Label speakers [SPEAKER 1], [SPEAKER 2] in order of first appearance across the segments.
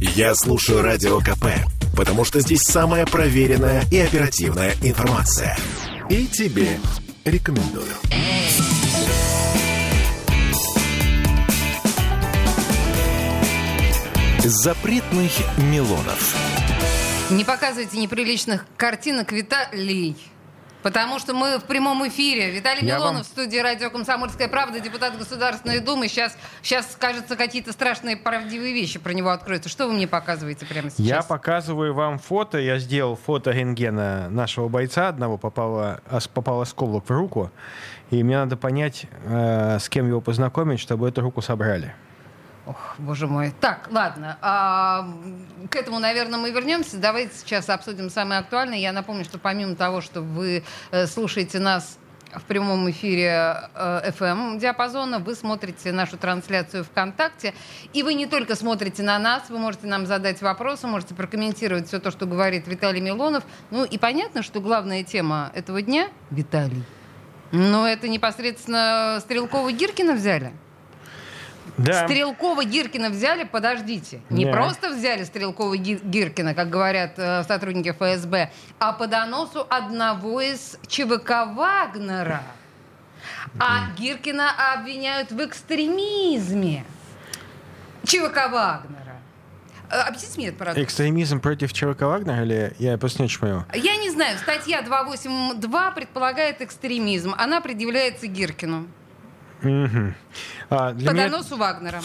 [SPEAKER 1] Я слушаю Радио КП, потому что здесь самая проверенная и оперативная информация. И тебе рекомендую. Запретных Милонов.
[SPEAKER 2] Не показывайте неприличных картинок, Виталий. Потому что мы в прямом эфире. Виталий
[SPEAKER 3] Я
[SPEAKER 2] Милонов
[SPEAKER 3] вам-
[SPEAKER 2] в студии радио «Комсомольская правда», депутат Государственной Думы. Сейчас, сейчас кажется, какие-то страшные правдивые вещи про него откроются. Что вы мне показываете прямо сейчас?
[SPEAKER 3] Я показываю вам фото. Я сделал фото рентгена нашего бойца одного. Попало, попал осколок в руку. И мне надо понять, э, с кем его познакомить, чтобы эту руку собрали.
[SPEAKER 2] Ох, боже мой. Так, ладно. а, к этому, наверное, мы вернемся. Давайте сейчас обсудим самое актуальное. Я напомню, что помимо того, что вы э, слушаете нас в прямом эфире э, FM диапазона, вы смотрите нашу трансляцию ВКонтакте. И вы не только смотрите на нас, вы можете нам задать вопросы, можете прокомментировать все то, что говорит Виталий Милонов. Ну и понятно, что главная тема этого дня — Виталий. Но это непосредственно Стрелкова-Гиркина взяли.
[SPEAKER 3] Да.
[SPEAKER 2] Стрелкова Гиркина взяли, подождите. Не
[SPEAKER 3] Да.
[SPEAKER 2] просто взяли Стрелкова Ги- Гиркина, как говорят э, сотрудники ФСБ, а по доносу одного из ЧВК Вагнера. А Гиркина обвиняют в экстремизме. ЧВК Вагнера. Э, Объясните мне это, пожалуйста.
[SPEAKER 3] Экстремизм против ЧВК Вагнера или я просто не понял?
[SPEAKER 2] Я не знаю, статья 282 предполагает экстремизм. Она предъявляется Гиркину.
[SPEAKER 3] Мгм. А,
[SPEAKER 2] по
[SPEAKER 3] меня-
[SPEAKER 2] доносу Вагнера.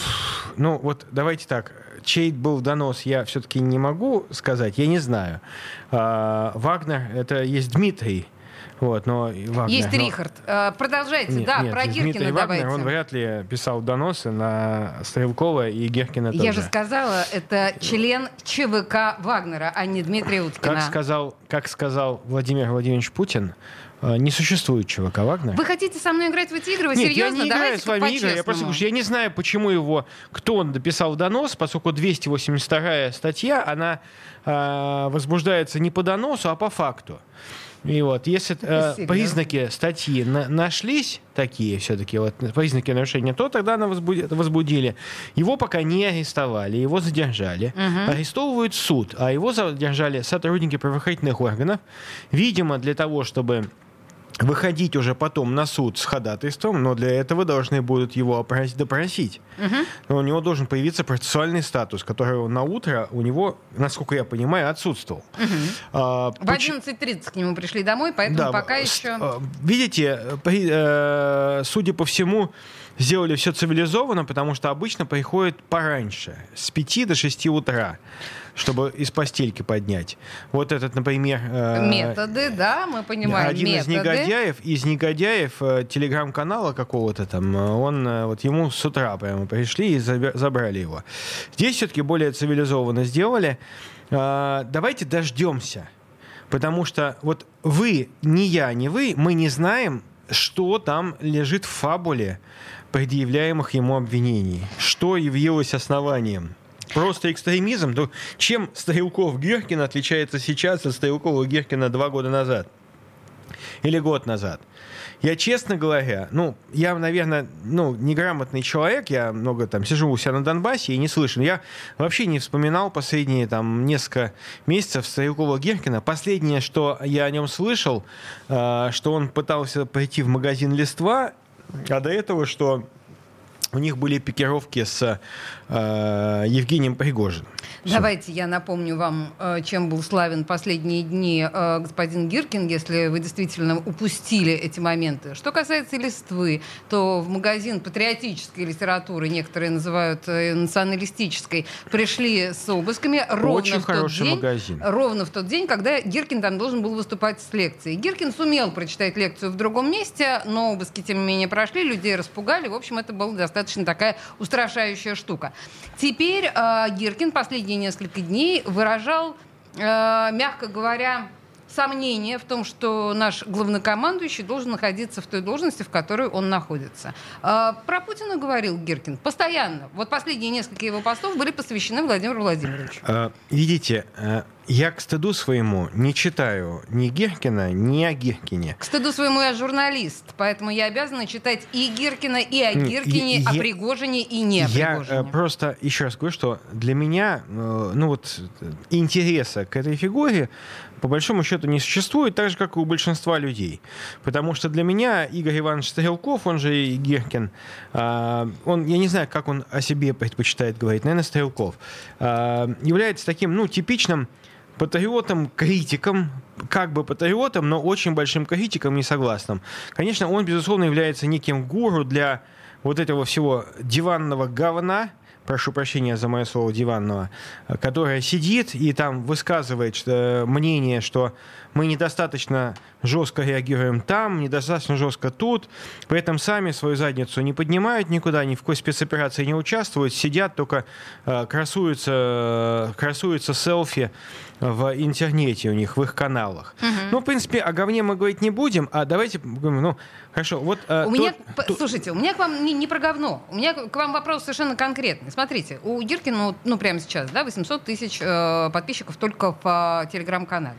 [SPEAKER 3] Ну вот давайте так. Чей был донос, я все-таки не могу сказать, я не знаю. А, Вагнер, это есть Дмитрий. Вот, но Вагнер,
[SPEAKER 2] Есть
[SPEAKER 3] но-
[SPEAKER 2] Рихард. Э, Продолжайте,
[SPEAKER 3] Нет,
[SPEAKER 2] да,
[SPEAKER 3] нет,
[SPEAKER 2] про
[SPEAKER 3] Дмитрий
[SPEAKER 2] Гиркина
[SPEAKER 3] Вагнер,
[SPEAKER 2] давайте.
[SPEAKER 3] он вряд ли писал доносы на Стрелкова и Геркина тоже.
[SPEAKER 2] Я же сказала, это член ЧВК Вагнера, а не Дмитрий Уткина.
[SPEAKER 3] Как сказал, как сказал Владимир Владимирович Путин, не существует ЧВК Вагнер.
[SPEAKER 2] Вы хотите со мной играть в эти игры? Вы
[SPEAKER 3] Нет,
[SPEAKER 2] серьезно?
[SPEAKER 3] я не играю
[SPEAKER 2] Давайте
[SPEAKER 3] с вами игры. Я просто говорю, я не знаю, почему его, кто он дописал донос, поскольку 282 статья, она э, возбуждается не по доносу, а по факту. И вот, если э, признаки статьи на- нашлись такие все-таки, вот признаки нарушения, то тогда на возбуди- возбудили. Его пока не арестовали, его задержали. Арестовывают суд, а его задержали сотрудники правоохранительных органов, видимо, для того, чтобы выходить уже потом на суд с ходатайством, но для этого должны будут его опрос- допросить. Но у него должен появиться процессуальный статус, который на утро у него, насколько я понимаю, отсутствовал. А,
[SPEAKER 2] В
[SPEAKER 3] поч-
[SPEAKER 2] 11.30 к нему пришли домой, поэтому
[SPEAKER 3] да,
[SPEAKER 2] пока еще...
[SPEAKER 3] э, Видите, при- э, судя по всему, сделали все цивилизованно, потому что обычно приходит пораньше, с 5 до 6 утра, чтобы из постельки поднять. Вот этот, например... э,
[SPEAKER 2] Методы, да, мы понимаем,
[SPEAKER 3] один из
[SPEAKER 2] методы.
[SPEAKER 3] негодяев, из негодяев э, телеграм-канала какого-то там, э, он э, вот ему с утра прямо пришли и забрали его. Здесь все-таки более цивилизованно сделали. Э, Давайте дождемся, потому что вот вы, ни я, ни вы, мы не знаем, что там лежит в фабуле предъявляемых ему обвинений, что явилось основанием. Просто экстремизм. То чем Стрелков Геркин отличается сейчас от Стрелкова Геркина два года назад? Или год назад? Я, честно говоря, ну, я, наверное, ну, неграмотный человек, я много там сижу у себя на Донбассе и не слышу. Я вообще не вспоминал последние там несколько месяцев Стрелкова Геркина. Последнее, что я о нем слышал, э, что он пытался пойти в магазин «Листва», а до этого, что у них были пикировки с э, Евгением Пригожиным.
[SPEAKER 2] Давайте я напомню вам, э, чем был славен последние дни э, господин Гиркин, если вы действительно упустили эти моменты. Что касается листвы, то в магазин патриотической литературы, некоторые называют э, националистической, пришли с обысками ровно
[SPEAKER 3] Очень
[SPEAKER 2] в тот
[SPEAKER 3] хороший
[SPEAKER 2] день,
[SPEAKER 3] магазин.
[SPEAKER 2] ровно в тот день, когда Гиркин там должен был выступать с лекцией. Гиркин сумел прочитать лекцию в другом месте, но обыски, тем не менее, прошли, людей распугали. В общем, это была достаточно такая устрашающая штука. Теперь э, Гиркин последние несколько дней выражал, э, мягко говоря, сомнение в том, что наш главнокомандующий должен находиться в той должности, в которой он находится. Э, про Путина говорил Гиркин постоянно. Вот последние несколько его постов были посвящены Владимиру Владимировичу.
[SPEAKER 3] Э, Видите, э, Я к стыду своему не читаю ни Гиркина, ни о Гиркине.
[SPEAKER 2] К стыду своему я журналист, поэтому я обязана читать и Гиркина, и о Гиркине,
[SPEAKER 3] я,
[SPEAKER 2] о Пригожине, и не о
[SPEAKER 3] я
[SPEAKER 2] Пригожине.
[SPEAKER 3] Я просто еще раз говорю, что для меня э, ну вот, интереса к этой фигуре по большому счету не существует, так же, как и у большинства людей. Потому что для меня Игорь Иванович Стрелков, он же и Гиркин, э, он, я не знаю, как он о себе предпочитает говорить, наверное, Стрелков, э, является таким, ну, типичным патриотом, критиком, как бы патриотом, но очень большим критиком, несогласным. Конечно, он, безусловно, является неким гуру для вот этого всего диванного говна, прошу прощения за мое слово диванного, которая сидит и там высказывает мнение, что мы недостаточно жестко реагируем там, недостаточно жестко тут, при этом сами свою задницу не поднимают никуда, ни в какой спецоперации не участвуют, сидят, только э, красуются, красуются селфи в интернете у них, в их каналах. Угу. Ну, в принципе, о говне мы говорить не будем, а давайте, ну, хорошо, вот...
[SPEAKER 2] Э, у меня, то, слушайте, у меня к вам не, не про говно, у меня к вам вопрос совершенно конкретный. Смотрите, у Гиркина, ну, ну прямо сейчас, да, 800 тысяч э, подписчиков только в э, телеграм-канале.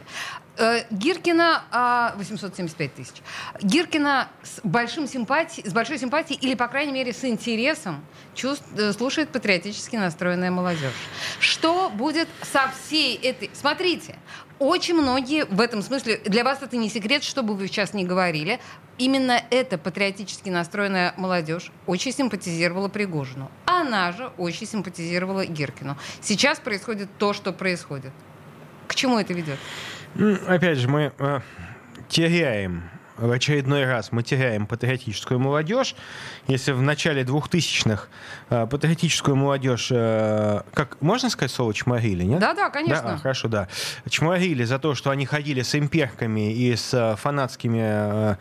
[SPEAKER 2] Э, Гиркина 875 тысяч. Гиркина с, большим симпатией, с большой симпатией или, по крайней мере, с интересом чувств, э, слушает патриотически настроенная молодежь. Что будет со всей этой... Смотрите, очень многие в этом смысле, для вас это не секрет, что бы вы сейчас не говорили, именно эта патриотически настроенная молодежь очень симпатизировала Пригожину. Она же очень симпатизировала Гиркину. Сейчас происходит то, что происходит. К чему это ведет?
[SPEAKER 3] Опять же, мы э, теряем в очередной раз мы теряем патриотическую молодежь. Если в начале 2000-х э, патриотическую молодежь, э, как можно сказать слово чморили, нет?
[SPEAKER 2] Да, да, конечно.
[SPEAKER 3] Да, хорошо, да. Чморили за то, что они ходили с имперками и с э, фанатскими э,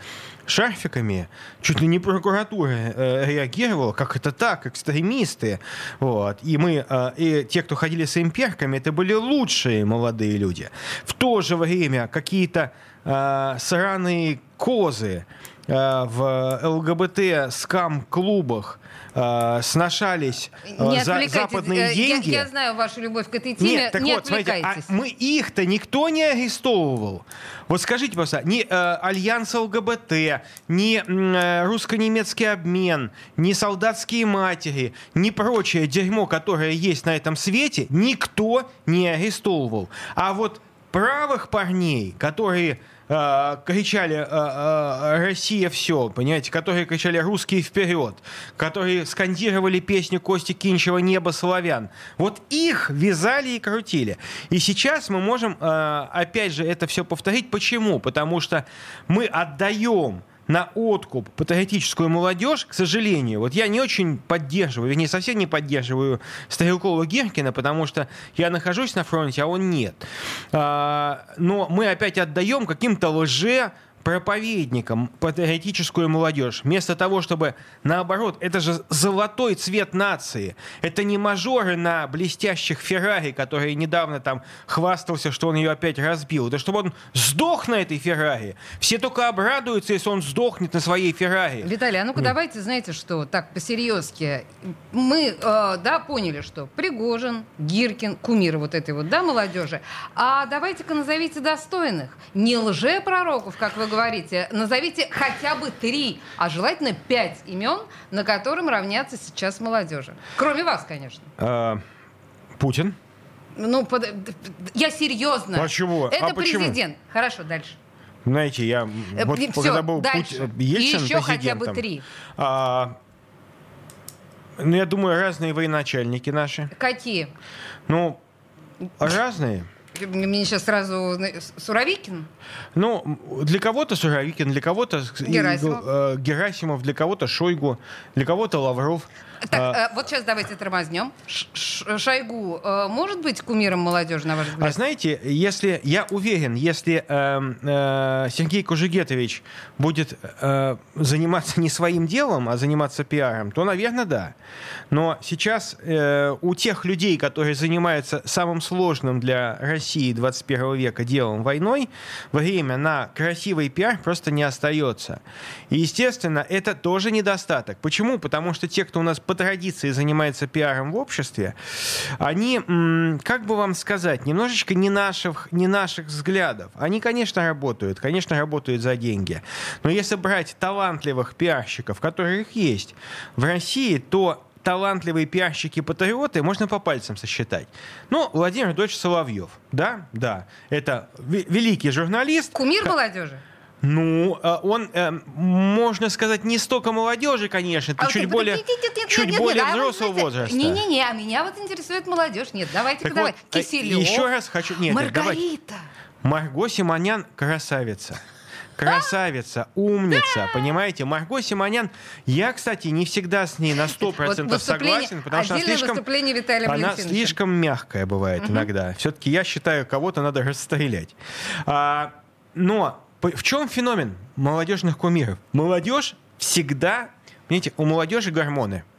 [SPEAKER 3] шарфиками, чуть ли не прокуратура э, реагировала, как это так, экстремисты. Вот. И мы, э, и те, кто ходили с имперками, это были лучшие молодые люди. В то же время какие-то э, сраные козы э, в ЛГБТ скам-клубах э, сношались э, за западные деньги.
[SPEAKER 2] Я, я знаю вашу любовь к этой теме. Нет, так не вот, смотрите, а
[SPEAKER 3] мы их-то никто не арестовывал. Вот скажите просто, ни э, Альянс ЛГБТ, ни э, русско-немецкий обмен, ни солдатские матери, ни прочее дерьмо, которое есть на этом свете, никто не арестовывал. А вот правых парней, которые э, кричали э, э, «Россия все», понимаете, которые кричали «Русские вперед», которые скандировали песню Кости Кинчева «Небо славян». Вот их вязали и крутили. И сейчас мы можем, опять же, это все повторить. Почему? Потому что мы отдаем на откуп патриотическую молодежь, к сожалению, вот я не очень поддерживаю, вернее, совсем не поддерживаю Стрелкова Геркина, потому что я нахожусь на фронте, а он нет. А, но мы опять отдаем каким-то лже проповедникам патриотическую молодежь. Вместо того, чтобы, наоборот, это же золотой цвет нации. Это не мажоры на блестящих Феррари, которые недавно там хвастался, что он ее опять разбил. Это чтобы он сдох на этой Феррари. Все только обрадуются, если он сдохнет на своей Феррари.
[SPEAKER 2] Виталий, а ну-ка давайте, знаете что, так, по-серьезки. Мы, э, да, поняли, что Пригожин, Гиркин, кумир вот этой вот, да, молодежи. А давайте-ка назовите достойных. Не лже-пророков, как вы говорите, говорите, назовите хотя бы три, а желательно пять имен, на котором равняться сейчас молодежи. Кроме вас, конечно.
[SPEAKER 3] А, Путин.
[SPEAKER 2] Ну, под... я серьезно.
[SPEAKER 3] Почему?
[SPEAKER 2] Это
[SPEAKER 3] а
[SPEAKER 2] президент. Почему? Хорошо, дальше.
[SPEAKER 3] Знаете, я
[SPEAKER 2] э, вот Все, когда был дальше. Путь, Ельцин Еще хотя бы три. А,
[SPEAKER 3] ну, я думаю, разные военачальники наши.
[SPEAKER 2] Какие?
[SPEAKER 3] Ну, разные.
[SPEAKER 2] Мне сейчас сразу Суровикин?
[SPEAKER 3] Ну, для кого-то Суровикин, для кого-то Герасимов. Э, Герасимов, для кого-то Шойгу, для кого-то Лавров.
[SPEAKER 2] Так, а, э, вот сейчас давайте тормознем. Шойгу э, может быть кумиром молодежи, на ваш взгляд?
[SPEAKER 3] А знаете, если я уверен, если э, э, Сергей Кужегетович будет э, заниматься не своим делом, а заниматься пиаром, то, наверное, да. Но сейчас э, у тех людей, которые занимаются самым сложным для России России 21 века делом войной, время на красивый пиар просто не остается. И, естественно, это тоже недостаток. Почему? Потому что те, кто у нас по традиции занимается пиаром в обществе, они, как бы вам сказать, немножечко не наших, не наших взглядов. Они, конечно, работают, конечно, работают за деньги. Но если брать талантливых пиарщиков, которых есть в России, то талантливые пиарщики-патриоты можно по пальцам сосчитать. Ну, Владимир Дочь Соловьев, да, да, это великий журналист.
[SPEAKER 2] Кумир молодежи?
[SPEAKER 3] Ну, э, он, э, можно сказать, не столько молодежи, конечно, это а чуть более, нет, нет, чуть нет, более нет, взрослого а возраста.
[SPEAKER 2] Не-не-не, а меня вот интересует молодежь. Нет, давайте-ка давай. Вот, э, Киселев.
[SPEAKER 3] Еще раз хочу... Нет,
[SPEAKER 2] Маргарита.
[SPEAKER 3] Нет, Марго Симонян красавица красавица, умница, понимаете? Марго Симонян, я, кстати, не всегда с ней на 100% вот согласен, потому что она слишком, она слишком мягкая бывает угу. иногда. Все-таки я считаю, кого-то надо расстрелять. А, но в чем феномен молодежных кумиров? Молодежь всегда, понимаете, у молодежи гормоны –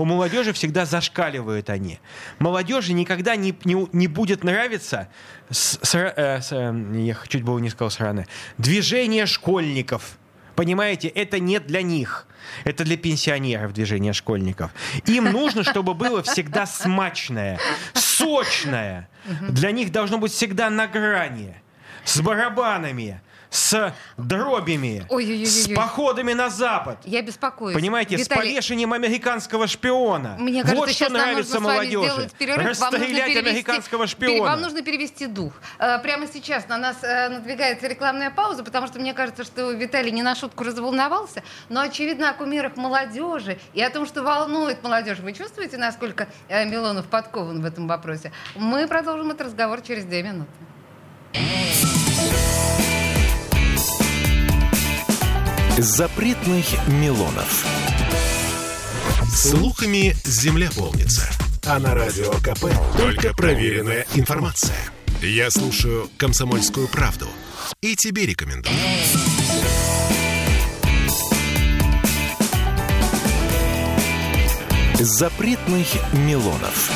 [SPEAKER 3] у молодежи всегда зашкаливают они. Молодежи никогда не, не, не будет нравиться, с, с, э, с, э, я чуть было не сказал сраны, движение школьников. Понимаете, это не для них. Это для пенсионеров движение школьников. Им нужно, чтобы было всегда смачное, сочное. Для них должно быть всегда на грани, с барабанами, с дробями, Ой-ой-ой-ой. с походами на Запад.
[SPEAKER 2] Я беспокоюсь.
[SPEAKER 3] Понимаете, Виталий... с повешением американского шпиона.
[SPEAKER 2] Мне кажется,
[SPEAKER 3] вот что нравится молодежи.
[SPEAKER 2] Перерыв.
[SPEAKER 3] Расстрелять американского шпиона.
[SPEAKER 2] Вам нужно перевести дух. Э, прямо сейчас на нас э, надвигается рекламная пауза, потому что мне кажется, что Виталий не на шутку разволновался, но очевидно о кумирах молодежи и о том, что волнует молодежь. Вы чувствуете, насколько э, Милонов подкован в этом вопросе? Мы продолжим этот разговор через две минуты.
[SPEAKER 1] Запретных Милонов. Слухами земля полнится. А на радио КП только проверенная информация. Я слушаю «Комсомольскую правду» и тебе рекомендую. Запретных Милонов.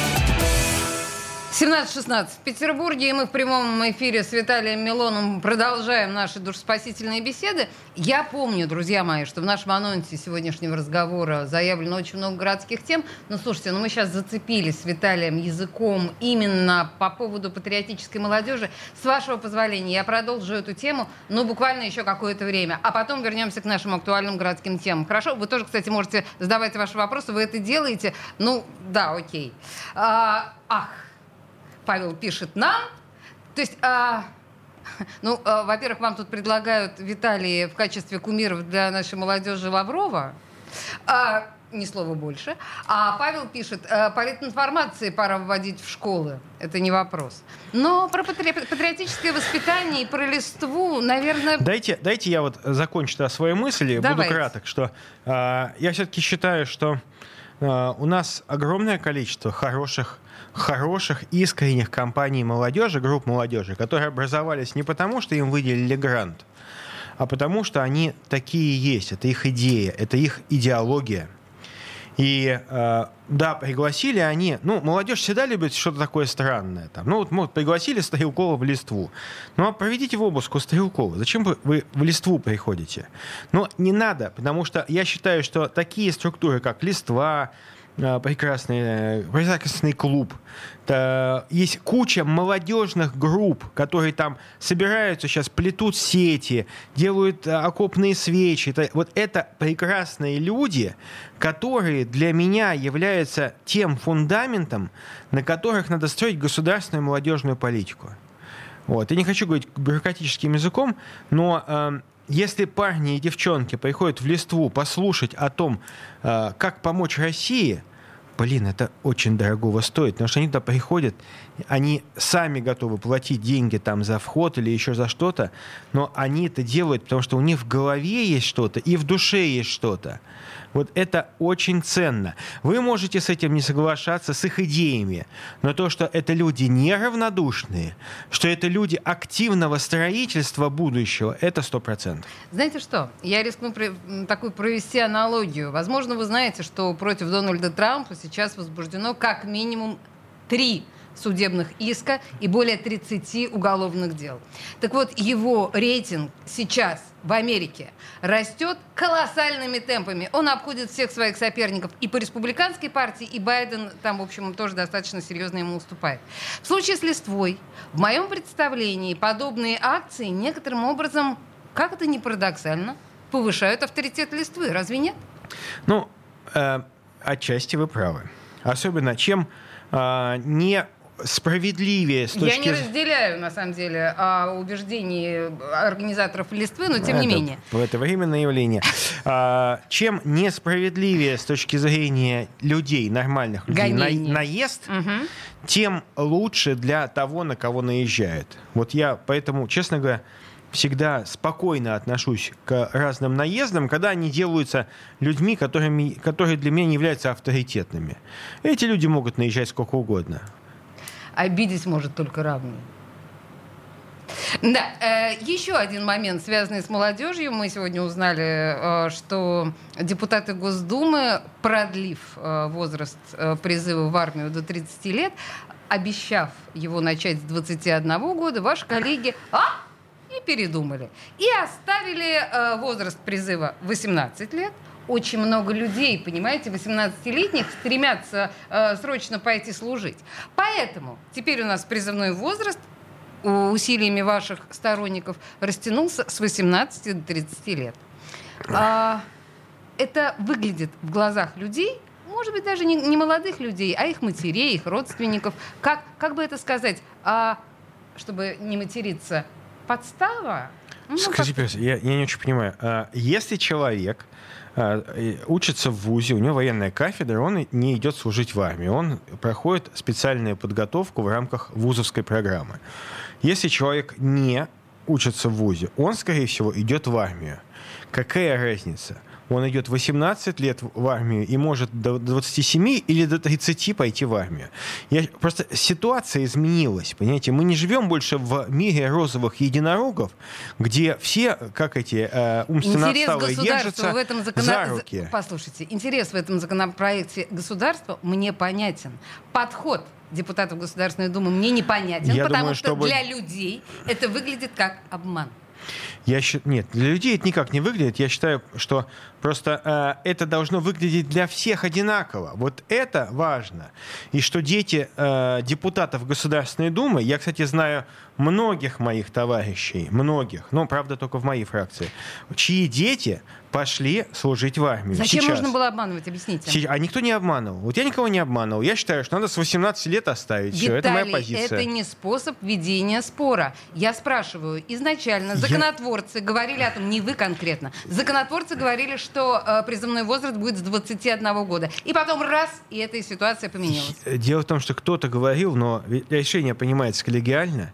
[SPEAKER 2] 17.16 в Петербурге, и мы в прямом эфире с Виталием Милоном продолжаем наши душеспасительные беседы. Я помню, друзья мои, что в нашем анонсе сегодняшнего разговора заявлено очень много городских тем. Но слушайте, ну мы сейчас зацепились с Виталием языком именно по поводу патриотической молодежи. С вашего позволения я продолжу эту тему, ну буквально еще какое-то время. А потом вернемся к нашим актуальным городским темам. Хорошо? Вы тоже, кстати, можете задавать ваши вопросы, вы это делаете. Ну, да, окей. А, ах, Павел пишет нам. То есть, а, ну, а, во-первых, вам тут предлагают Виталий в качестве кумиров для нашей молодежи Лаврова. А, ни слова больше. А Павел пишет, «Э, политинформации пора вводить в школы. Это не вопрос. Но про патри- патриотическое воспитание и про листву, наверное...
[SPEAKER 3] Дайте, дайте я вот закончу свою мысль, Давайте. буду краток, что э, я все-таки считаю, что э, у нас огромное количество хороших хороших, искренних компаний молодежи, групп молодежи, которые образовались не потому, что им выделили грант, а потому что они такие есть, это их идея, это их идеология. И э, да, пригласили они, ну, молодежь всегда любит что-то такое странное. Там. Ну, вот, вот пригласили Стрелкова в листву. Ну, а проведите в обыск у Стрелкова. Зачем вы, вы в листву приходите? Но не надо, потому что я считаю, что такие структуры, как листва, прекрасный, прекрасный клуб. Есть куча молодежных групп, которые там собираются сейчас, плетут сети, делают э, окопные свечи. Это, вот это прекрасные люди, которые для меня являются тем фундаментом, на которых надо строить государственную молодежную политику. Вот. Я не хочу говорить бюрократическим языком, но э, если парни и девчонки приходят в листву послушать о том, э, как помочь России, блин, это очень дорогого стоит, потому что они туда приходят, они сами готовы платить деньги там за вход или еще за что-то, но они это делают, потому что у них в голове есть что-то и в душе есть что-то. Вот это очень ценно. Вы можете с этим не соглашаться, с их идеями, но то, что это люди неравнодушные, что это люди активного строительства будущего, это сто процентов.
[SPEAKER 2] Знаете что? Я рискну при, такую провести аналогию. Возможно, вы знаете, что против Дональда Трампа сейчас возбуждено как минимум три судебных иска и более 30 уголовных дел. Так вот, его рейтинг сейчас в Америке растет колоссальными темпами. Он обходит всех своих соперников и по республиканской партии, и Байден там, в общем, тоже достаточно серьезно ему уступает. В случае с листвой, в моем представлении, подобные акции некоторым образом, как это не парадоксально, повышают авторитет листвы. Разве нет?
[SPEAKER 3] Ну, э, отчасти вы правы. Особенно чем э, не справедливее с точки
[SPEAKER 2] Я не разделяю, на самом деле, а, убеждений организаторов листвы, но тем
[SPEAKER 3] это,
[SPEAKER 2] не менее.
[SPEAKER 3] Это временное явление. А, чем несправедливее с точки зрения людей, нормальных людей, на, наезд, угу. тем лучше для того, на кого наезжают. Вот я поэтому, честно говоря, всегда спокойно отношусь к разным наездам, когда они делаются людьми, которыми, которые для меня не являются авторитетными. Эти люди могут наезжать сколько угодно.
[SPEAKER 2] Обидеть может только равный. Да, э, еще один момент, связанный с молодежью. Мы сегодня узнали, э, что депутаты Госдумы, продлив э, возраст призыва в армию до 30 лет, обещав его начать с 21 года, ваши коллеги а, и передумали. И оставили возраст призыва 18 лет, очень много людей, понимаете, 18-летних стремятся э, срочно пойти служить. Поэтому теперь у нас призывной возраст усилиями ваших сторонников растянулся с 18 до 30 лет. А, это выглядит в глазах людей, может быть, даже не, не молодых людей, а их матерей, их родственников. Как, как бы это сказать, а, чтобы не материться, подстава?
[SPEAKER 3] Ну, Скажи, как... я, я не очень понимаю. А, если человек а, учится в ВУЗе, у него военная кафедра, он не идет служить в армии, он проходит специальную подготовку в рамках вузовской программы. Если человек не учится в ВУЗе, он, скорее всего, идет в армию. Какая разница? Он идет 18 лет в армию и может до 27 или до 30 пойти в армию. Я, просто ситуация изменилась, понимаете? Мы не живем больше в мире розовых единорогов, где все, как эти э, умственно интерес отсталые, держатся в этом закон... за руки.
[SPEAKER 2] Послушайте, интерес в этом законопроекте государства мне понятен. Подход депутатов Государственной Думы мне непонятен, Я потому думаю, что чтобы... для людей это выглядит как обман.
[SPEAKER 3] Я считаю, нет, для людей это никак не выглядит. Я считаю, что просто э, это должно выглядеть для всех одинаково. Вот это важно. И что дети э, депутатов Государственной Думы, я, кстати, знаю многих моих товарищей, многих, но, правда, только в моей фракции, чьи дети пошли служить в армию.
[SPEAKER 2] Зачем Сейчас. нужно было обманывать? Объясните.
[SPEAKER 3] А никто не обманывал. Вот я никого не обманывал. Я считаю, что надо с 18 лет оставить. Виталий, Все, это моя позиция.
[SPEAKER 2] это не способ ведения спора. Я спрашиваю, изначально законотворцы я... говорили о том, не вы конкретно, законотворцы говорили, что э, призывной возраст будет с 21 года. И потом раз, и эта ситуация поменялась.
[SPEAKER 3] Дело в том, что кто-то говорил, но решение понимается коллегиально.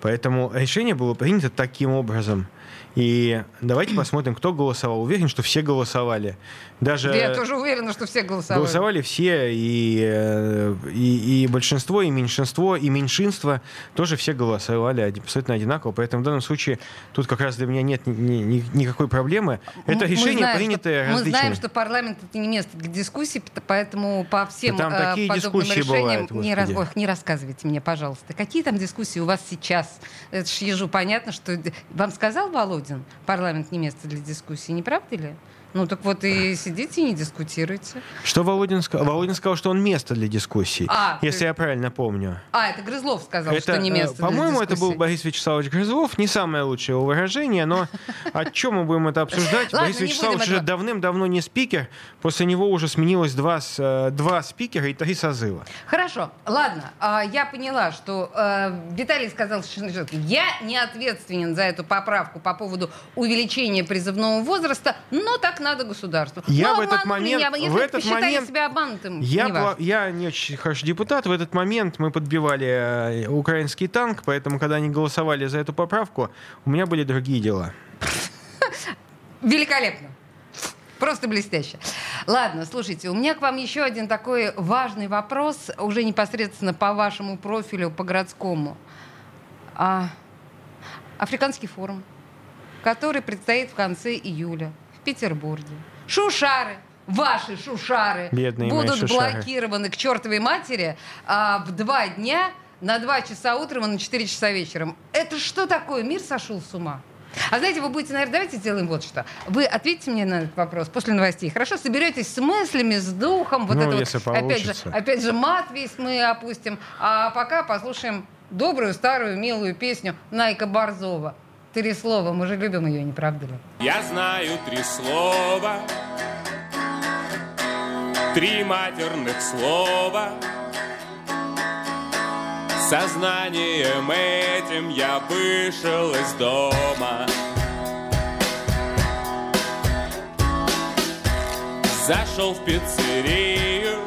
[SPEAKER 3] Поэтому решение было принято таким образом. И давайте посмотрим, кто голосовал. Уверен, что все голосовали. Даже
[SPEAKER 2] я тоже уверена, что все голосовали.
[SPEAKER 3] Голосовали все, и, э, и, и большинство, и меньшинство, и меньшинство тоже все голосовали абсолютно одинаково. Поэтому в данном случае тут как раз для меня нет ни, ни, никакой проблемы. Это решение, знаем, принятое
[SPEAKER 2] что, Мы знаем, что парламент это не место для дискуссий, поэтому по всем
[SPEAKER 3] там
[SPEAKER 2] э,
[SPEAKER 3] такие
[SPEAKER 2] подобным решениям
[SPEAKER 3] бывают,
[SPEAKER 2] не, раз, ох, не рассказывайте мне, пожалуйста. Какие там дискуссии у вас сейчас? Это ж ежу понятно, что... Вам сказал? Володин. Парламент не место для дискуссии, не правда ли? Ну так вот и сидите и не дискутируйте.
[SPEAKER 3] Что Володин сказал? Володин сказал, что он место для дискуссий, а, если ты... я правильно помню.
[SPEAKER 2] А, это Грызлов сказал, это, что не место
[SPEAKER 3] По-моему,
[SPEAKER 2] это
[SPEAKER 3] был Борис Вячеславович Грызлов. Не самое лучшее его выражение, но о чем мы будем это обсуждать? Борис Вячеславович уже давным-давно не спикер. После него уже сменилось два, э, два спикера и три созыва.
[SPEAKER 2] Хорошо, ладно. А, я поняла, что э, Виталий сказал что я не ответственен за эту поправку по поводу увеличения призывного возраста, но так надо государству.
[SPEAKER 3] Я Но в этот момент, меня,
[SPEAKER 2] если
[SPEAKER 3] в этот момент
[SPEAKER 2] себя обманутым,
[SPEAKER 3] я, не я не очень хороший депутат. В этот момент мы подбивали э, украинский танк, поэтому, когда они голосовали за эту поправку, у меня были другие дела.
[SPEAKER 2] Великолепно. Просто блестяще. Ладно, слушайте, у меня к вам еще один такой важный вопрос, уже непосредственно по вашему профилю, по городскому. А, Африканский форум, который предстоит в конце июля. Петербурге. Шушары ваши шушары
[SPEAKER 3] Бедные
[SPEAKER 2] будут
[SPEAKER 3] шушары.
[SPEAKER 2] блокированы к чертовой матери а, в два дня на 2 часа утром и на 4 часа вечером. Это что такое? Мир сошел с ума. А знаете, вы будете, наверное, давайте сделаем вот что. Вы ответите мне на этот вопрос после новостей. Хорошо, соберетесь с мыслями, с духом. Вот
[SPEAKER 3] Ну,
[SPEAKER 2] это
[SPEAKER 3] если
[SPEAKER 2] вот, опять же,
[SPEAKER 3] получится.
[SPEAKER 2] опять же, мат весь мы опустим. А пока послушаем добрую, старую, милую песню Найка Борзова. Три слова, мы же любим ее, не правда ли?
[SPEAKER 4] Я знаю три слова, три матерных слова. Сознанием этим я вышел из дома. Зашел в пиццерию,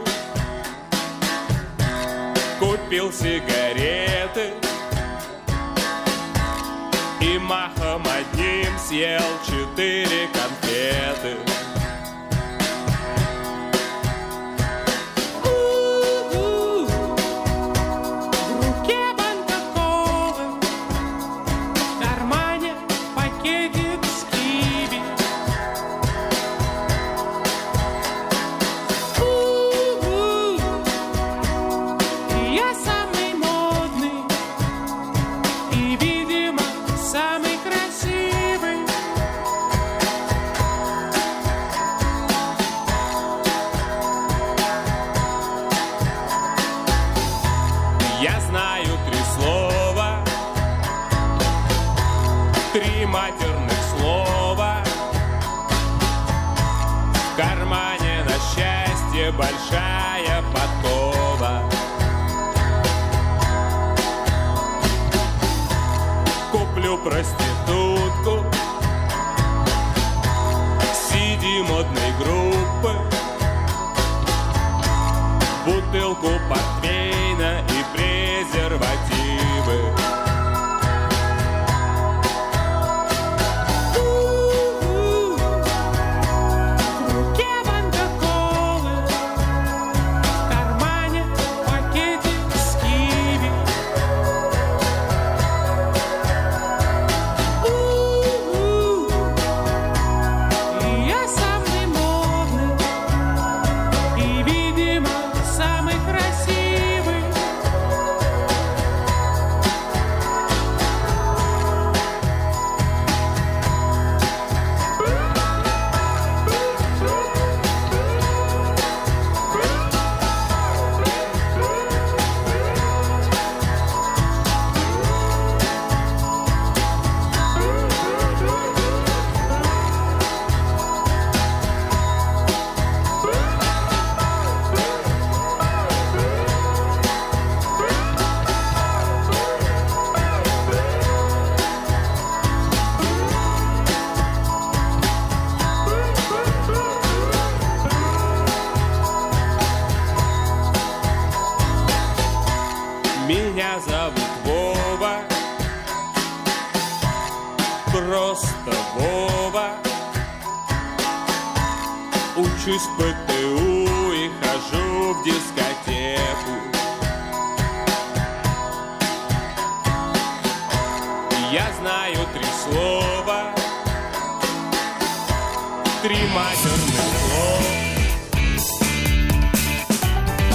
[SPEAKER 4] купил сигареты махом одним съел четыре конфеты.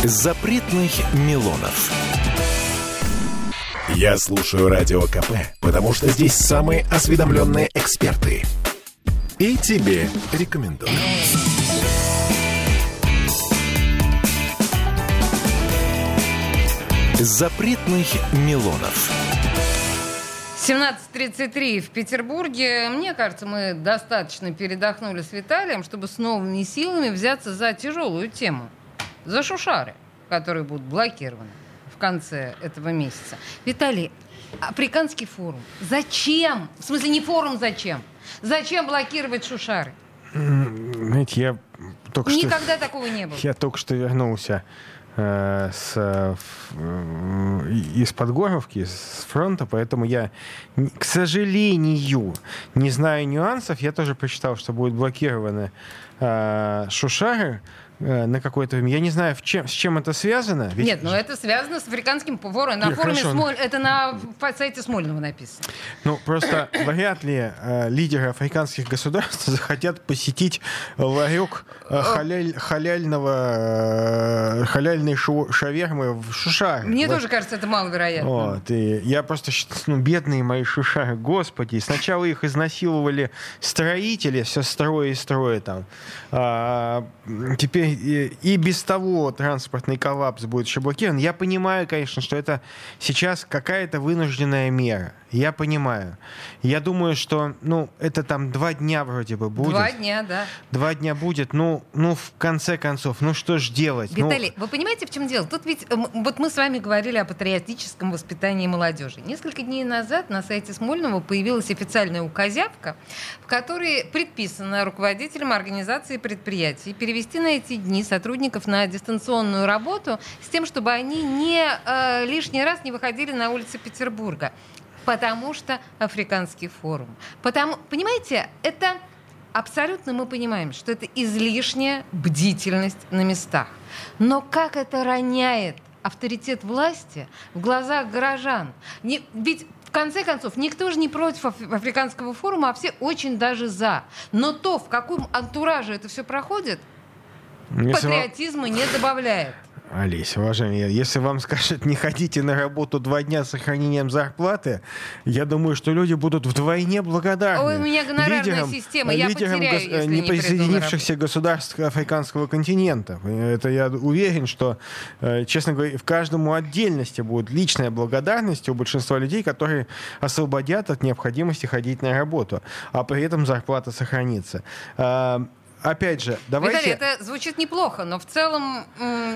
[SPEAKER 1] Запретных Милонов. Я слушаю Радио КП, потому что здесь самые осведомленные эксперты. И тебе рекомендую. Запретных Милонов.
[SPEAKER 2] 17.33 в Петербурге. Мне кажется, мы достаточно передохнули с Виталием, чтобы с новыми силами взяться за тяжелую тему. За шушары, которые будут блокированы в конце этого месяца. Виталий, африканский форум. Зачем? В смысле, не форум зачем? Зачем блокировать шушары?
[SPEAKER 3] Знаете, я только что...
[SPEAKER 2] Никогда такого не было.
[SPEAKER 3] Я только что вернулся с, э, ф- э, из-под Горовки, с фронта, поэтому я, к сожалению, не знаю нюансов. Я тоже прочитал, что будет блокированы э, Шушары на какое-то время. Я не знаю, в чем, с чем это связано. Ведь
[SPEAKER 2] Нет, но это связано с африканским форумом. На
[SPEAKER 3] Нет,
[SPEAKER 2] форуме
[SPEAKER 3] хорошо.
[SPEAKER 2] Смоль... Это на сайте Смольного написано.
[SPEAKER 3] Ну, просто вряд ли э, лидеры африканских государств захотят посетить ларек э, халяль- халяльного, э, халяльной шу- шавермы в Шушаре.
[SPEAKER 2] Мне
[SPEAKER 3] Вот.
[SPEAKER 2] тоже кажется, это маловероятно.
[SPEAKER 3] Вот, и я просто ну, бедные мои шушары, господи, сначала их изнасиловали строители, все строя и строя там. А, теперь и, без того транспортный коллапс будет еще. Я понимаю, конечно, что это сейчас какая-то вынужденная мера. Я понимаю. Я думаю, что, ну, это там два дня вроде бы будет.
[SPEAKER 2] Два дня, да.
[SPEAKER 3] Два дня будет. Ну, ну, в конце концов, ну что ж делать? Ну,
[SPEAKER 2] Виталий, вы понимаете, в чем дело? Тут ведь м, вот мы с вами говорили о патриотическом воспитании молодежи. Несколько дней назад на сайте Смольного появилась официальная указявка, в которой предписано руководителям организации предприятий перевести на эти дни сотрудников на дистанционную работу с тем, чтобы они не э, лишний раз не выходили на улицы Петербурга. Потому что африканский форум. Потому, понимаете, это абсолютно мы понимаем, что это излишняя бдительность на местах. Но как это роняет авторитет власти в глазах горожан? Не- ведь в конце концов, никто же не против аф- африканского форума, а все очень даже за. Но то, в каком антураже это все проходит,
[SPEAKER 3] вам-
[SPEAKER 2] патриотизма не добавляет.
[SPEAKER 3] Олесь, уважаемый, если вам скажут, не ходите на работу два дня с сохранением зарплаты, я думаю, что люди будут вдвойне благодарны.
[SPEAKER 2] Ой, у меня гонорарная система, я
[SPEAKER 3] лидерам
[SPEAKER 2] потеряю,
[SPEAKER 3] гос-
[SPEAKER 2] не приду на
[SPEAKER 3] неприсоединившихся государств африканского континента. Это я уверен, что, э, честно говоря, в каждому отдельности будет личная благодарность у большинства людей, которые освободят от необходимости ходить на работу, а при этом зарплата сохранится. Опять же, давайте...
[SPEAKER 2] Виталий, это звучит неплохо, но в целом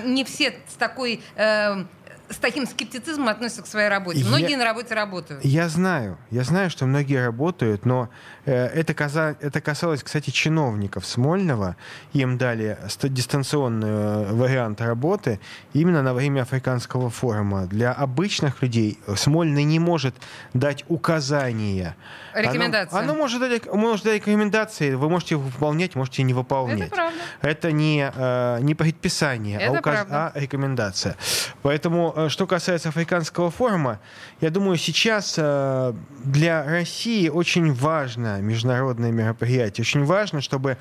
[SPEAKER 2] не все с такой э, с таким скептицизмом относятся к своей работе.
[SPEAKER 3] Я-
[SPEAKER 2] Многие на работе работают.
[SPEAKER 3] Я знаю, я знаю, что многие работают, но э, это, каза- это касалось, кстати, чиновников Смольного. Им дали ста- дистанционный э, вариант работы именно на время африканского форума. Для обычных людей Смольный не может дать указания. Оно-
[SPEAKER 2] Рекомендации.
[SPEAKER 3] Оно, может, дать, может дать рекомендации, вы можете их выполнять, можете не выполнять.
[SPEAKER 2] Это правда.
[SPEAKER 3] Это не, э, не предписание, а,
[SPEAKER 2] Это
[SPEAKER 3] указ-
[SPEAKER 2] правда.
[SPEAKER 3] а рекомендация. Поэтому, э, что касается африканского форума, я думаю, сейчас э, для России очень важно международное мероприятие. Очень важно, чтобы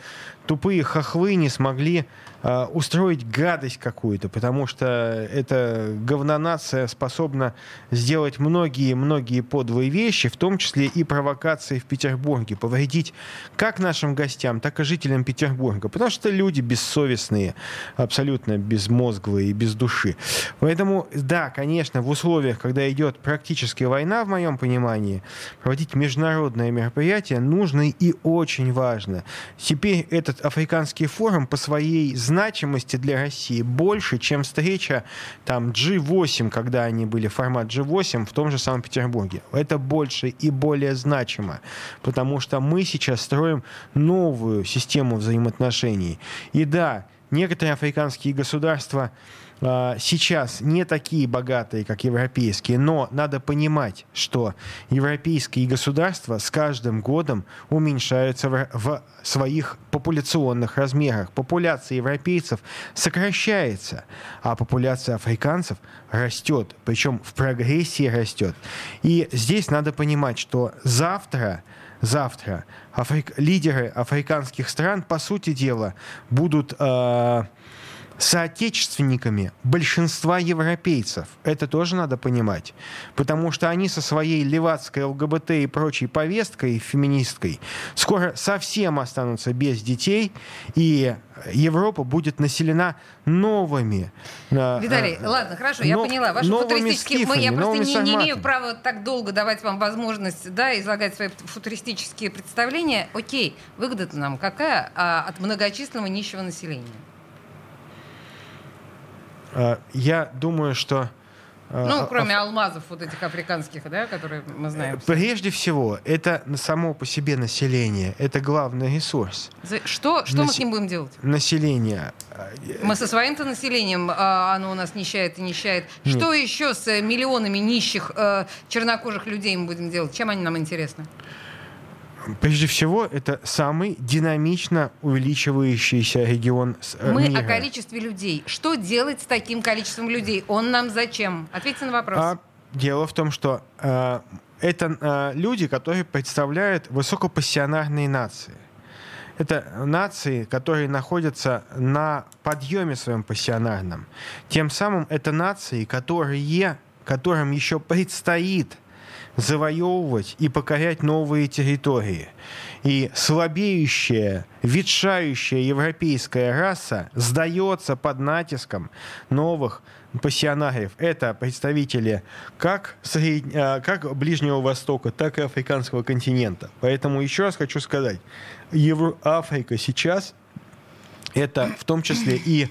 [SPEAKER 3] тупые хохлы не смогли э, устроить гадость какую-то, потому что эта говнонация способна сделать многие-многие подлые вещи, в том числе и провокации в Петербурге, повредить как нашим гостям, так и жителям Петербурга, потому что люди бессовестные, абсолютно безмозглые и без души. Поэтому, да, конечно, в условиях, когда идет практически война, в моем понимании, проводить международное мероприятие нужно и очень важно. Теперь этот африканский форум по своей значимости для России больше, чем встреча там G8, когда они были, формат G8 в том же самом Петербурге. Это больше и более значимо, потому что мы сейчас строим новую систему взаимоотношений. И да, некоторые африканские государства сейчас не такие богатые, как европейские, но надо понимать, что европейские государства с каждым годом уменьшаются в, в своих популяционных размерах. Популяция европейцев сокращается, а популяция африканцев растет, причем в прогрессии растет. И здесь надо понимать, что завтра завтра африк- лидеры африканских стран, по сути дела, будут э, соотечественниками большинства европейцев. Это тоже надо понимать. Потому что они со своей левацкой ЛГБТ и прочей повесткой феминисткой скоро совсем останутся без детей, и Европа будет населена новыми. э,
[SPEAKER 2] Виталий,
[SPEAKER 3] э,
[SPEAKER 2] ладно, хорошо, я
[SPEAKER 3] но-
[SPEAKER 2] поняла. Ваши футуристические... Мы, я
[SPEAKER 3] скифами,
[SPEAKER 2] просто не, не имею права так долго давать вам возможность да, излагать свои футуристические представления. Окей, выгода-то нам какая а, от многочисленного нищего населения?
[SPEAKER 3] Э, Я думаю, что... э,
[SPEAKER 2] Ну,
[SPEAKER 3] а-
[SPEAKER 2] кроме алмазов вот этих африканских, да, которые мы знаем.
[SPEAKER 3] Прежде всего, это само по себе население. Это главный ресурс.
[SPEAKER 2] За- Что, что мы
[SPEAKER 3] Насе-
[SPEAKER 2] с ним будем делать?
[SPEAKER 3] Население. э,
[SPEAKER 2] Мы со своим-то населением, а, оно у нас нищает и нищает.
[SPEAKER 3] Нет.
[SPEAKER 2] Что еще с э, миллионами нищих э, чернокожих людей мы будем делать? Чем они нам интересны?
[SPEAKER 3] Прежде всего, это самый динамично увеличивающийся регион э,
[SPEAKER 2] Мы
[SPEAKER 3] мира.
[SPEAKER 2] о количестве людей. Что делать с таким количеством людей? Он нам зачем? Ответьте на вопрос.
[SPEAKER 3] А дело в том, что э, это э, люди, которые представляют высокопассионарные нации. Это нации, которые находятся на подъеме своем пассионарном. Тем самым это нации, которые, которым еще предстоит завоевывать и покорять новые территории. И слабеющая, ветшающая европейская раса сдается под натиском новых пассионариев. Это представители как, сред- а, как Ближнего Востока, так и африканского континента. Поэтому еще раз хочу сказать, Евро- Африка сейчас это в том числе и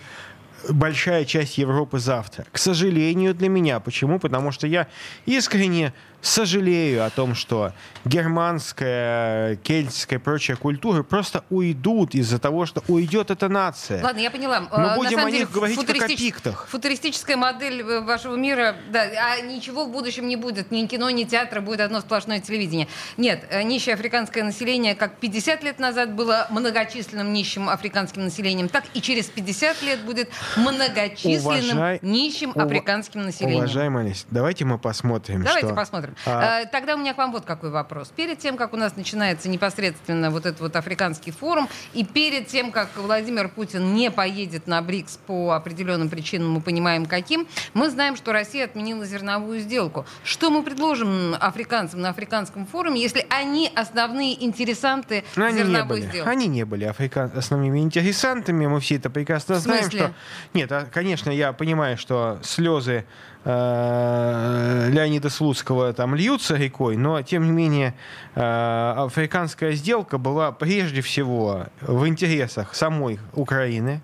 [SPEAKER 3] большая часть Европы завтра. К сожалению для меня. Почему? Потому что я искренне сожалею о том, что германская, кельтская и прочая культуры просто уйдут из-за того, что уйдет эта нация.
[SPEAKER 2] Ладно, я поняла.
[SPEAKER 3] Мы
[SPEAKER 2] на
[SPEAKER 3] будем о
[SPEAKER 2] деле,
[SPEAKER 3] них говорить как о
[SPEAKER 2] футуристич-
[SPEAKER 3] пиктах.
[SPEAKER 2] Футуристическая модель э, вашего мира, да, а ничего в будущем не будет. Ни кино, ни театра, будет одно сплошное телевидение. Нет, э, нищее африканское население, как 50 лет назад было многочисленным нищим африканским населением, так и через 50 лет будет многочисленным
[SPEAKER 3] Уважай-
[SPEAKER 2] нищим
[SPEAKER 3] ува-
[SPEAKER 2] африканским населением.
[SPEAKER 3] Уважаемая Олеся, давайте мы посмотрим,
[SPEAKER 2] Давайте
[SPEAKER 3] что...
[SPEAKER 2] посмотрим.
[SPEAKER 3] А,
[SPEAKER 2] Э, Тогда у меня к вам вот какой вопрос. Перед тем, как у нас начинается непосредственно вот этот вот африканский форум, и перед тем, как Владимир Путин не поедет на БРИКС по определенным причинам, мы понимаем каким, мы знаем, что Россия отменила зерновую сделку. Что мы предложим африканцам на африканском форуме, если они основные интересанты
[SPEAKER 3] они не
[SPEAKER 2] зерновой
[SPEAKER 3] были.
[SPEAKER 2] сделки?
[SPEAKER 3] Они не были африкан... основными интересантами. Мы все это прекрасно знаем. Что... Нет, а, конечно, я понимаю, что слезы э, Леонида Слуцкого там льются рекой, но тем не менее э, африканская сделка была прежде всего в интересах самой Украины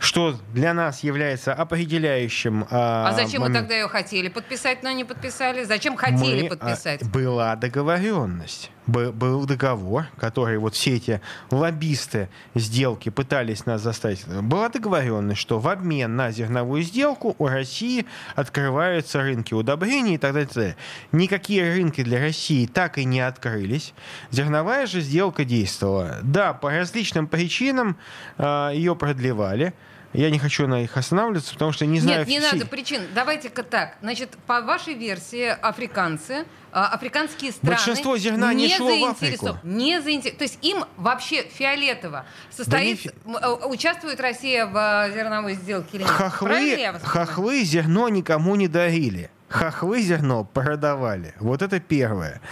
[SPEAKER 3] что для нас является определяющим.
[SPEAKER 2] А зачем мы
[SPEAKER 3] момент-
[SPEAKER 2] тогда ее хотели подписать, но не подписали? Зачем хотели
[SPEAKER 3] мы, а,
[SPEAKER 2] подписать?
[SPEAKER 3] была договоренность. Был договор, который вот все эти лоббисты сделки пытались нас заставить. Была договоренность, что в обмен на зерновую сделку у России открываются рынки удобрений и так далее. и так далее. Никакие рынки для России так и не открылись. Зерновая же сделка действовала. Да, по различным причинам э, ее продлевали. Я не хочу на них останавливаться, потому что не знаю...
[SPEAKER 2] Нет, не
[SPEAKER 3] всей-
[SPEAKER 2] надо причин. Давайте-ка так. Значит, по вашей версии, африканцы, африканские страны...
[SPEAKER 3] Большинство зерна не шло в
[SPEAKER 2] заинтересов-
[SPEAKER 3] Африку.
[SPEAKER 2] Не заинтерес- То есть им вообще фиолетово, состоит,
[SPEAKER 3] фи-
[SPEAKER 2] м, э, участвует Россия в э, зерновой сделке или нет.
[SPEAKER 3] Хохлы,
[SPEAKER 2] я
[SPEAKER 3] хохлы зерно никому не дарили. Хохлы зерно продавали. Вот это первое.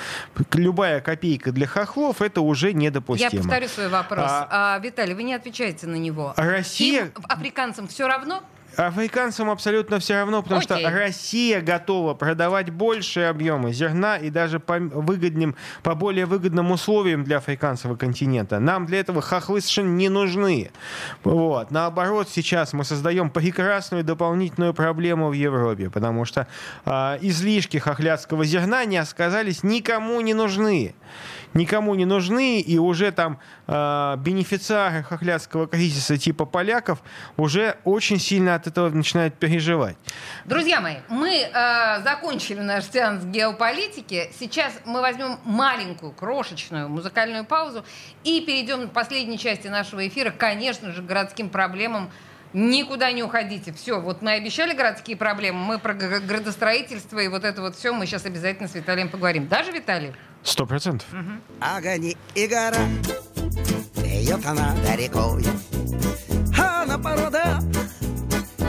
[SPEAKER 3] Любая копейка для хохлов это уже
[SPEAKER 2] Я
[SPEAKER 3] недопустимо.
[SPEAKER 2] повторю свой вопрос.
[SPEAKER 3] А-
[SPEAKER 2] А, Виталий, вы не отвечаете на него.
[SPEAKER 3] Россия-
[SPEAKER 2] Им, африканцам, все равно?
[SPEAKER 3] Африканцам абсолютно все равно, потому
[SPEAKER 2] Окей.
[SPEAKER 3] что Россия готова продавать большие объемы зерна и даже по выгодным, по более выгодным условиям для африканского континента. Нам для этого хохлы совершенно не нужны. Вот. Наоборот, сейчас мы создаем прекрасную дополнительную проблему в Европе, потому что а, излишки хохлядского зерна не оказались никому не нужны. Никому не нужны, и уже там а, бенефициары хохлядского кризиса типа поляков уже очень сильно от этого начинают переживать.
[SPEAKER 2] Друзья мои, мы э, закончили наш сеанс геополитики. Сейчас мы возьмем маленькую, крошечную музыкальную паузу и перейдем к последней части нашего эфира, конечно же, к городским проблемам. Никуда не уходите. Все, вот мы обещали городские проблемы, мы про градостроительство и вот это вот все, мы сейчас обязательно с Виталием поговорим. Даже Виталий?
[SPEAKER 3] Сто процентов.
[SPEAKER 5] Огонь и гора Бьет она рекой А на порода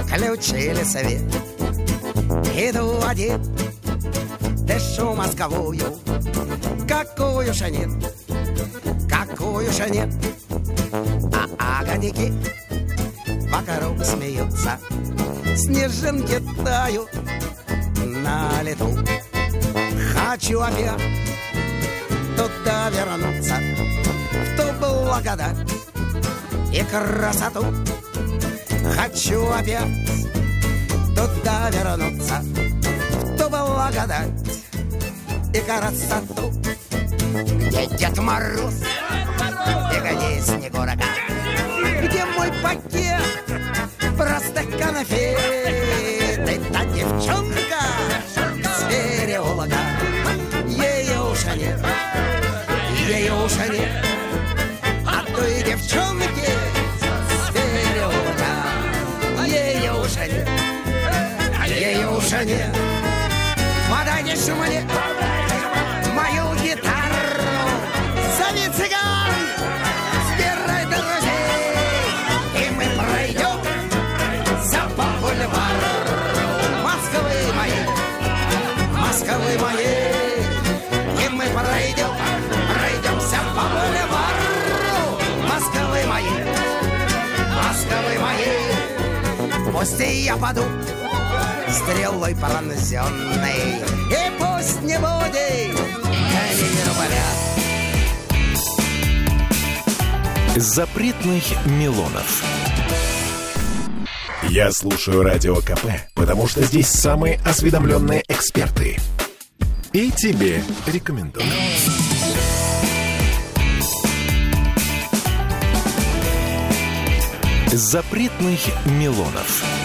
[SPEAKER 5] Включили свет Иду один Дышу мозговую. Какую же нет Какую же нет А огоньки Вокруг смеются Снежинки тают На лету. Хочу опять туда вернуться, в ту благодать и красоту. Хочу опять туда вернуться, в ту благодать и красоту, где Дед Мороз и где Снегурка, где мой пакет простых конфет. И та девчонка с переулка, ее уже нет, ее уже Мне мою гитару. Зови цыган, собирай друзей И мы пройдем за по бульвару Москвы моей, Москвы моей И мы пройдем, пройдемся по бульвару Москвы моей, Москвы моей Пусть и я паду стрелой пронзенной И пусть не будет ни рубля
[SPEAKER 1] Запретных Милонов. Я слушаю Радио КП, потому что здесь самые осведомленные эксперты. И тебе рекомендую. Запретных Милонов.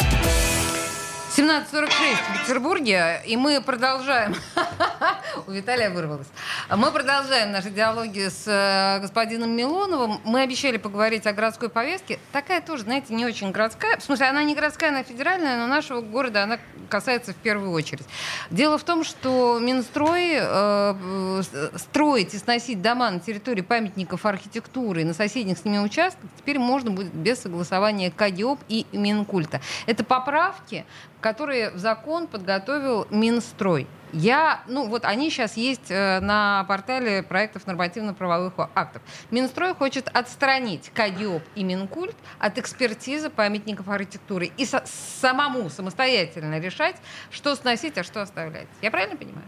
[SPEAKER 2] 17.46 в Петербурге, и мы продолжаем. У Виталия вырвалось. Мы продолжаем наши диалоги с э, господином Милоновым. Мы обещали поговорить о городской повестке. Такая тоже, знаете, не очень городская. В смысле, она не городская, она федеральная, но нашего города она касается в первую очередь. Дело в том, что Минстрой э, строить и сносить дома на территории памятников архитектуры на соседних с ними участках теперь можно будет без согласования КАДИОП и Минкульта. Это поправки, которые в закон подготовил Минстрой. Я, ну вот они сейчас есть э, на портале проектов нормативно-правовых актов. Минстрой хочет отстранить КАДИОП и Минкульт от экспертизы памятников архитектуры и со- самому самостоятельно решать, что сносить, а что оставлять. Я правильно понимаю?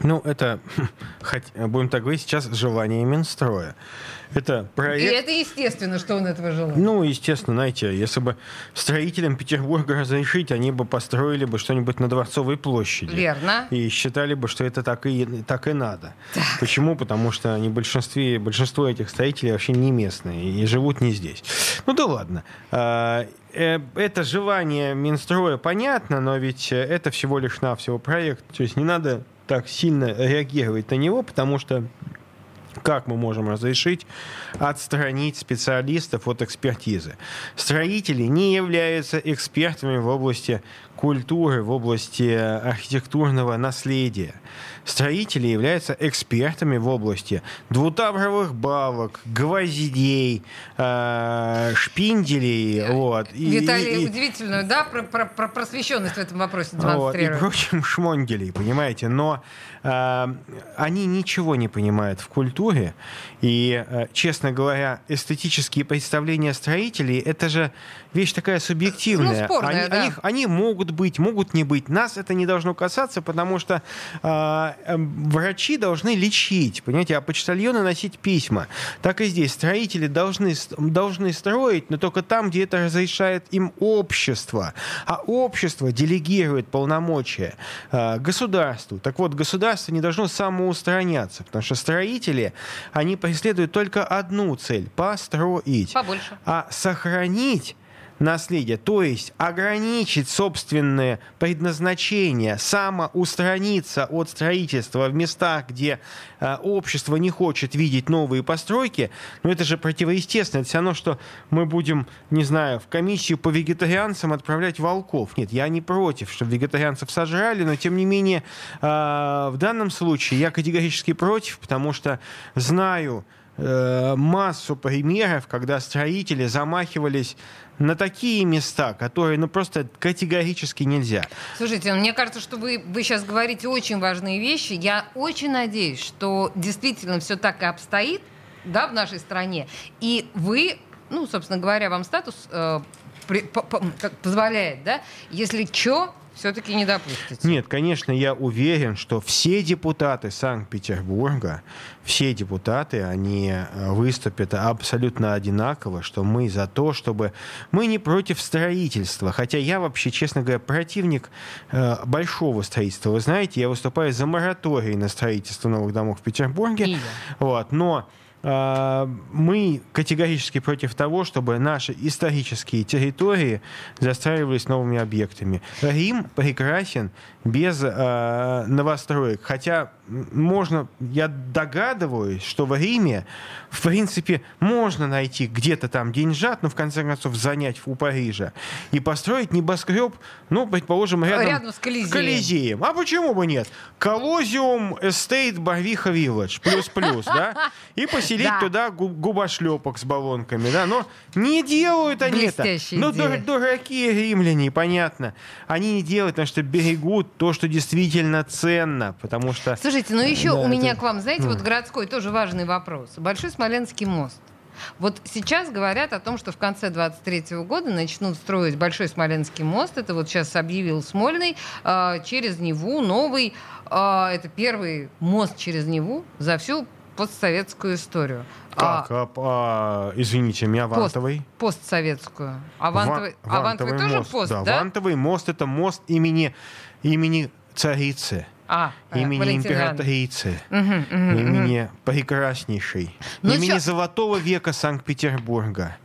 [SPEAKER 3] Ну, это, хоть- будем так говорить, сейчас желание Минстроя. Это
[SPEAKER 2] И
[SPEAKER 3] проект...
[SPEAKER 2] это естественно, что он этого желает.
[SPEAKER 3] Ну, естественно, знаете, если бы строителям Петербурга разрешить, они бы построили бы что-нибудь на Дворцовой площади.
[SPEAKER 2] Верно.
[SPEAKER 3] И считали бы, что это так и, так и надо. Почему? Потому что они большинстве, большинство этих строителей вообще не местные и живут не здесь. Ну да ладно. А, э, Это желание Минстроя понятно, но ведь это всего лишь навсего проект. То есть не надо так сильно реагировать на него, потому что как мы можем разрешить отстранить специалистов от экспертизы? Строители не являются экспертами в области культуры, в области архитектурного наследия. Строители являются экспертами в области двутавровых балок, гвоздей, э, шпинделей. Вот, и-
[SPEAKER 2] Виталий
[SPEAKER 3] и-
[SPEAKER 2] удивительную, да, про, про- про просвещенность в этом вопросе
[SPEAKER 3] вот, и
[SPEAKER 2] демонстрирует.
[SPEAKER 3] прочим шмонгелей, понимаете. Но э, они ничего не понимают в культуре. И, э, честно говоря, эстетические представления строителей — это же вещь такая субъективная.
[SPEAKER 2] Ну, спорная,
[SPEAKER 3] они,
[SPEAKER 2] да.
[SPEAKER 3] они, они могут быть, могут не быть. Нас это не должно касаться, потому что э, врачи должны лечить, понимаете, а почтальоны носить письма. Так и здесь. Строители должны, должны строить, но только там, где это разрешает им общество. А общество делегирует полномочия э, государству. Так вот, государство не должно самоустраняться, потому что строители, они преследуют только одну цель – построить.
[SPEAKER 2] Побольше.
[SPEAKER 3] А сохранить наследие, то есть ограничить собственное предназначение, самоустраниться от строительства в местах, где э, общество не хочет видеть новые постройки, ну это же противоестественно. Это все равно, что мы будем, не знаю, в комиссию по вегетарианцам отправлять волков. Нет, я не против, чтобы вегетарианцев сожрали, но тем не менее э, в данном случае я категорически против, потому что знаю э, массу примеров, когда строители замахивались на такие места, которые ну просто категорически нельзя.
[SPEAKER 2] Слушайте, ну, мне кажется, что вы, вы сейчас говорите очень важные вещи. Я очень надеюсь, что действительно все так и обстоит да, в нашей стране. И вы, ну, собственно говоря, вам статус э, при- по- по- как позволяет, да, если что, все-таки не допустите.
[SPEAKER 3] Нет, конечно, я уверен, что все депутаты Санкт-Петербурга, все депутаты, они э, выступят абсолютно одинаково, что мы за то, чтобы... Мы не против строительства, хотя я вообще, честно говоря, противник э, большого строительства. Вы знаете, я выступаю за мораторий на строительство новых домов в Петербурге.
[SPEAKER 2] И.
[SPEAKER 3] Вот, но мы категорически против того, чтобы наши исторические территории застраивались новыми объектами. Рим прекрасен без э, новостроек. Хотя можно, я догадываюсь, что в Риме, в принципе, можно найти где-то там деньжат, но в конце концов занять у Парижа и построить небоскреб, ну, предположим, рядом,
[SPEAKER 2] Рядом с Колизеем.
[SPEAKER 3] Колизеем. А почему бы нет? Колозиум Эстейт Барвиха Вилледж плюс-плюс, да? И поселить
[SPEAKER 2] Да.
[SPEAKER 3] туда гу- губошлепок с баллонками, да? Но не делают они это.
[SPEAKER 2] Блестящая
[SPEAKER 3] Ну, дур- дураки римляне, понятно. Они не делают, потому что берегут то, что действительно ценно, потому что...
[SPEAKER 2] Слушайте, ну еще
[SPEAKER 3] Да,
[SPEAKER 2] у меня
[SPEAKER 3] это-
[SPEAKER 2] к вам, знаете, вот городской тоже важный вопрос. Большой Смоленский мост. Вот сейчас говорят о том, что в конце 23 года начнут строить Большой Смоленский мост. Это вот сейчас объявил Смольный. а, через Неву новый. а, это первый мост через Неву за всю постсоветскую историю. А,
[SPEAKER 3] Как, а, а, извините меня,
[SPEAKER 2] пост- постсоветскую. А Вантовый,
[SPEAKER 3] Ва-
[SPEAKER 2] а Вантовый тоже
[SPEAKER 3] мост,
[SPEAKER 2] пост,
[SPEAKER 3] да?
[SPEAKER 2] да?
[SPEAKER 3] Вантовый мост — это мост имени, имени царицы,
[SPEAKER 2] А, э,
[SPEAKER 3] имени императрицы.
[SPEAKER 2] Мгм, мгм.
[SPEAKER 3] имени прекраснейшей,
[SPEAKER 2] Ну
[SPEAKER 3] имени
[SPEAKER 2] чё-
[SPEAKER 3] Золотого века Санкт-Петербурга.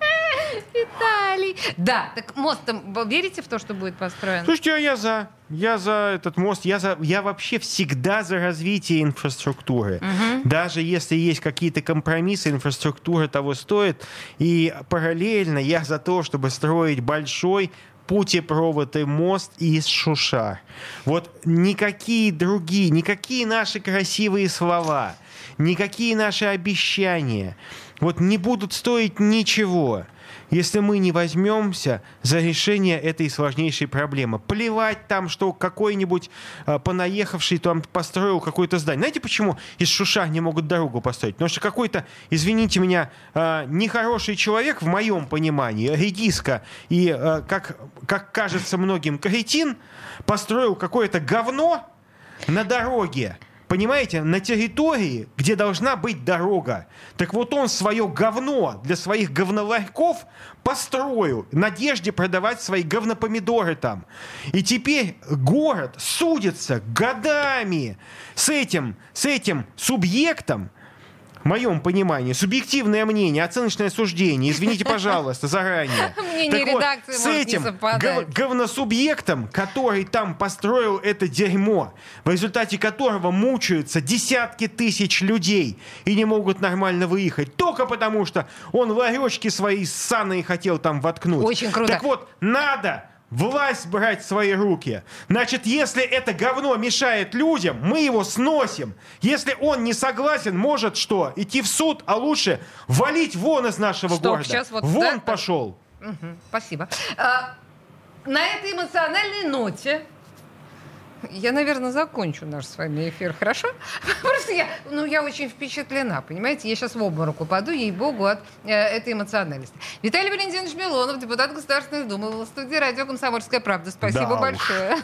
[SPEAKER 2] Да, так мост там, верите в то, что будет построен?
[SPEAKER 3] Слушайте, а я за. Я за этот мост. Я, за, я вообще всегда за развитие инфраструктуры. Даже если есть какие-то компромиссы, инфраструктура того стоит. И параллельно я за то, чтобы строить большой путепровод и мост из Шуша. Вот никакие другие, никакие наши красивые слова, никакие наши обещания вот не будут стоить ничего, если мы не возьмемся за решение этой сложнейшей проблемы. Плевать там, что какой-нибудь э, понаехавший там построил какое-то здание. Знаете, почему из Шуша не могут дорогу построить? Потому что какой-то, извините меня, э, нехороший человек, в моем понимании, редиска и, э, как, как кажется многим, кретин, построил какое-то говно на дороге. Понимаете, на территории, где должна быть дорога. Так вот он свое говно для своих говноларьков построил, в надежде продавать свои говнопомидоры там. И теперь город судится годами с этим, с этим субъектом, в моем понимании, субъективное мнение, оценочное суждение, извините, пожалуйста, заранее.
[SPEAKER 2] Мнение
[SPEAKER 3] Так вот,
[SPEAKER 2] редакции
[SPEAKER 3] с
[SPEAKER 2] может не
[SPEAKER 3] этим гов- говносубъектом, который там построил это дерьмо, в результате которого мучаются десятки тысяч людей и не могут нормально выехать, только потому что он ларечки свои ссаные хотел там воткнуть.
[SPEAKER 2] Очень круто.
[SPEAKER 3] Так вот, надо власть брать в свои руки. Значит, если это говно мешает людям, мы его сносим. Если он не согласен, может что? Идти в суд, а лучше валить вон из нашего
[SPEAKER 2] Стоп,
[SPEAKER 3] города.
[SPEAKER 2] сейчас вот,
[SPEAKER 3] вон
[SPEAKER 2] да,
[SPEAKER 3] пошел.
[SPEAKER 2] Мгм, Спасибо. А, на этой эмоциональной ноте я, наверное, закончу наш с вами эфир, хорошо? Просто я, ну, я очень впечатлена, понимаете? Я сейчас в обморок упаду, ей-богу, от э, этой эмоциональности. Виталий Валентинович Милонов, депутат Государственной Думы, в студии радио «Комсомольская правда». Спасибо
[SPEAKER 3] Да уж,
[SPEAKER 2] большое.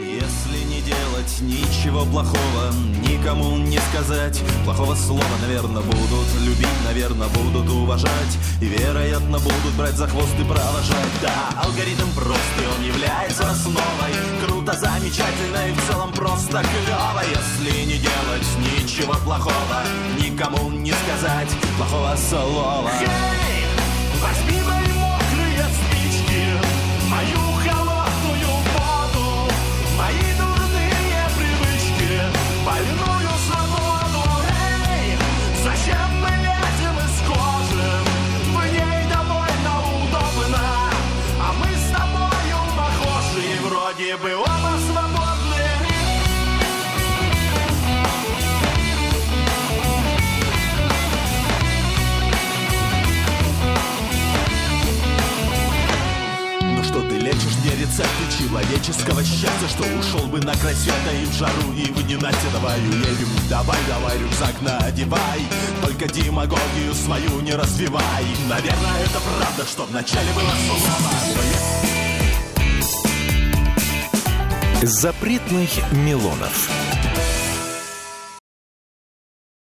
[SPEAKER 6] Если не делать ничего плохого, никому не сказать плохого слова, наверное, будут любить, наверное, будут уважать и, вероятно, будут брать за хвост и провожать. Да, алгоритм прост, и он является основой. Круто, замечательно и в целом просто клево, если не делать ничего плохого, никому не сказать плохого слова. Эй, возьми рецепты человеческого счастья Что ушел бы на край света и в жару и в ненастье Давай уедем, давай, давай, рюкзак надевай. Только демагогию свою не развивай. Наверное, это правда, что вначале было слово.
[SPEAKER 1] Запретных Милонов.